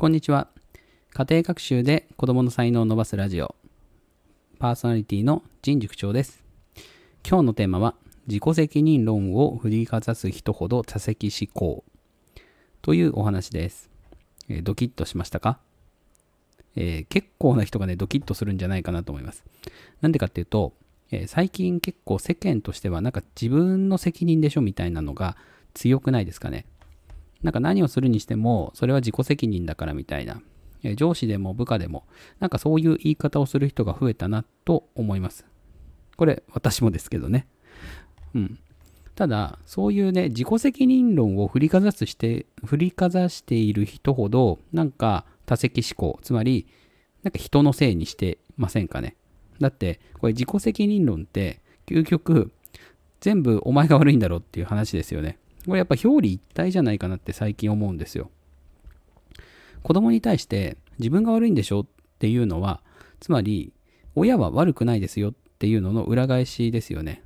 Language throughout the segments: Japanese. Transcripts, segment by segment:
こんにちは。家庭学習で子供の才能を伸ばすラジオ。パーソナリティの陣塾長です。今日のテーマは、自己責任論を振りかざす人ほど多責思考というお話です。えードキッとしましたか、えー結構な人がね、ドキッとするんじゃないかなと思います。なんでかっていうと、えー最近結構世間としてはなんか自分の責任でしょみたいなのが強くないですかね？なんか何をするにしても、それは自己責任だからみたいな。え上司でも部下でも、なんかそういう言い方をする人が増えたなと思います。これ、私もですけどね。うん。ただ、そういうね、自己責任論を振りかざすして、振りかざしている人ほど、なんか多責思考、つまり、なんか人のせいにしてませんかね。だって、これ自己責任論って、究極、全部お前が悪いんだろうっていう話ですよね。これやっぱ表裏一体じゃないかなって最近思うんですよ。子供に対して自分が悪いんでしょっていうのは、つまり親は悪くないですよっていうのの裏返しですよね。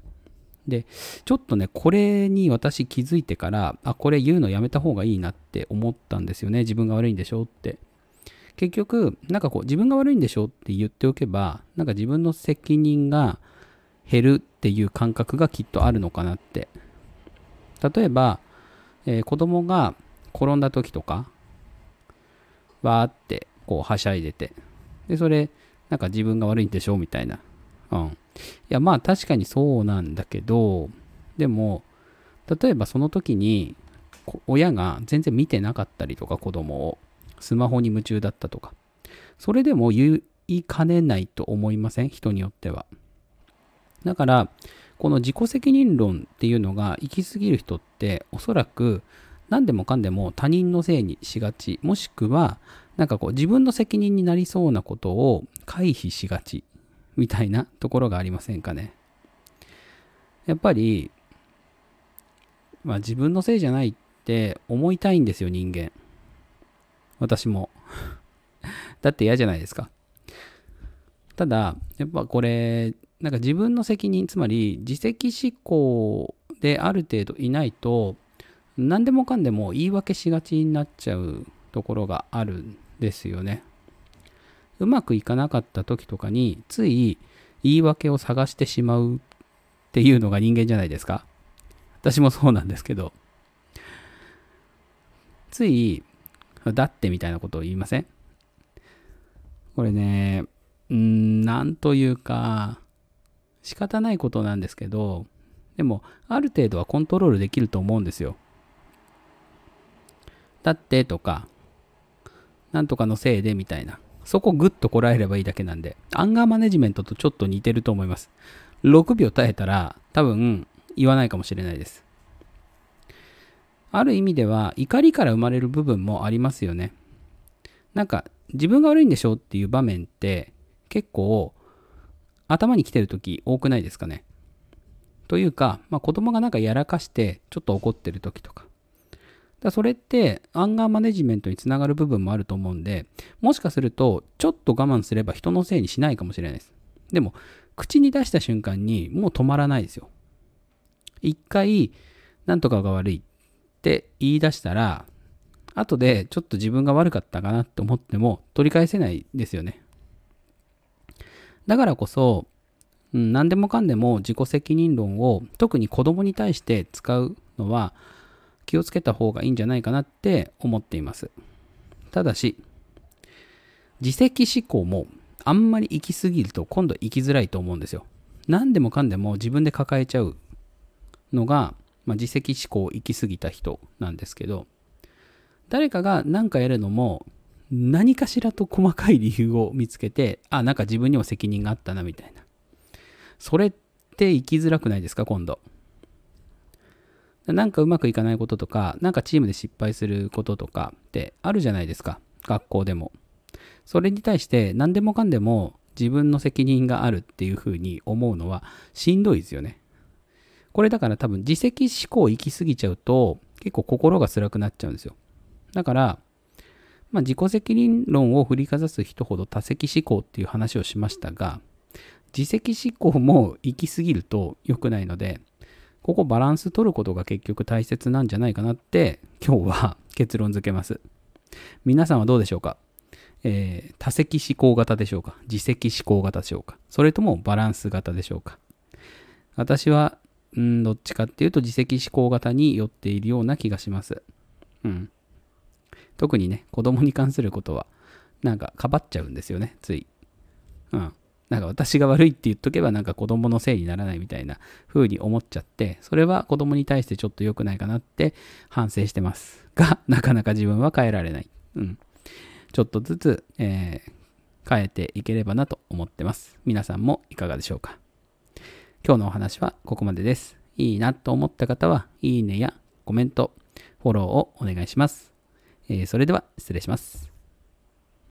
で、ちょっとね、これに私気づいてから、あ、これ言うのやめた方がいいなって思ったんですよね。自分が悪いんでしょって。結局、なんかこう、自分が悪いんでしょって言っておけば、なんか自分の責任が減るっていう感覚がきっとあるのかなって。例えば、えー子供が転んだ時とか、わーってこうはしゃいでて、で、それ、なんか自分が悪いんでしょみたいな。うん。いや、まあ確かにそうなんだけど、でも、例えばその時に、親が全然見てなかったりとか、子供を、スマホに夢中だったとか、それでも言いかねないと思いません？人によっては。だから、この自己責任論っていうのが行き過ぎる人って、おそらく何でもかんでも他人のせいにしがち、もしくは、なんかこう自分の責任になりそうなことを回避しがち、みたいなところがありませんかね。やっぱり、まあ自分のせいじゃないって思いたいんですよ、人間。私も。だって嫌じゃないですか。ただ、やっぱこれ、なんか自分の責任、つまり自責思考である程度いないと、何でもかんでも言い訳しがちになっちゃうところがあるんですよね。うまくいかなかった時とかに、つい言い訳を探してしまうっていうのが人間じゃないですか。私もそうなんですけど、つい、だってみたいなことを言いません？これね、うーん、なんというか、仕方ないことなんですけど、でも、ある程度はコントロールできると思うんですよ。だってとか、なんとかのせいでみたいな。そこグッとこらえればいいだけなんで、アンガーマネジメントとちょっと似てると思います。6秒耐えたら、多分言わないかもしれないです。ある意味では、怒りから生まれる部分もありますよね。なんか、自分が悪いんでしょっていう場面って、結構、頭に来てる時多くないですかね。というか、まあ、子供がなんかやらかして、ちょっと怒ってる時とか。だそれって、アンガーマネジメントにつながる部分もあると思うんで、もしかすると、ちょっと我慢すれば人のせいにしないかもしれないです。でも、口に出した瞬間にもう止まらないですよ。一回、なんとかが悪いって言い出したら、後でちょっと自分が悪かったかなって思っても取り返せないですよね。だからこそ、うん、何でもかんでも自己責任論を特に子供に対して使うのは気をつけた方がいいんじゃないかなって思っています。ただし、自責思考もあんまり行き過ぎると今度行きづらいと思うんですよ。何でもかんでも自分で抱えちゃうのが、まあ、自責思考行き過ぎた人なんですけど、誰かが何かやるのも何かしらと細かい理由を見つけて、あ、なんか自分にも責任があったなみたいな。それって生きづらくないですか、今度。なんかうまくいかないこととか、なんかチームで失敗することとかってあるじゃないですか、学校でも。それに対して何でもかんでも自分の責任があるっていうふうに思うのはしんどいですよね。これだから多分自責思考行き過ぎちゃうと結構心が辛くなっちゃうんですよ。だから、まあ、自己責任論を振りかざす人ほど多責思考っていう話をしましたが、自責思考も行き過ぎると良くないので、ここバランス取ることが結局大切なんじゃないかなって今日は結論付けます。皆さんはどうでしょうか？えー多席思考型でしょうか？自責思考型でしょうか？それともバランス型でしょうか？私は、うん、どっちかっていうと自責思考型に寄っているような気がします。うん。特にね、子供に関することは、なんか、かばっちゃうんですよね、つい。うん。なんか私が悪いって言っとけばなんか子供のせいにならないみたいな風に思っちゃって、それは子供に対してちょっと良くないかなって反省してます。が、なかなか自分は変えられない。うん。ちょっとずつ、えー変えていければなと思ってます。皆さんもいかがでしょうか今日のお話はここまでです。いいなと思った方は、いいねやコメント、フォローをお願いします。えーそれでは失礼します。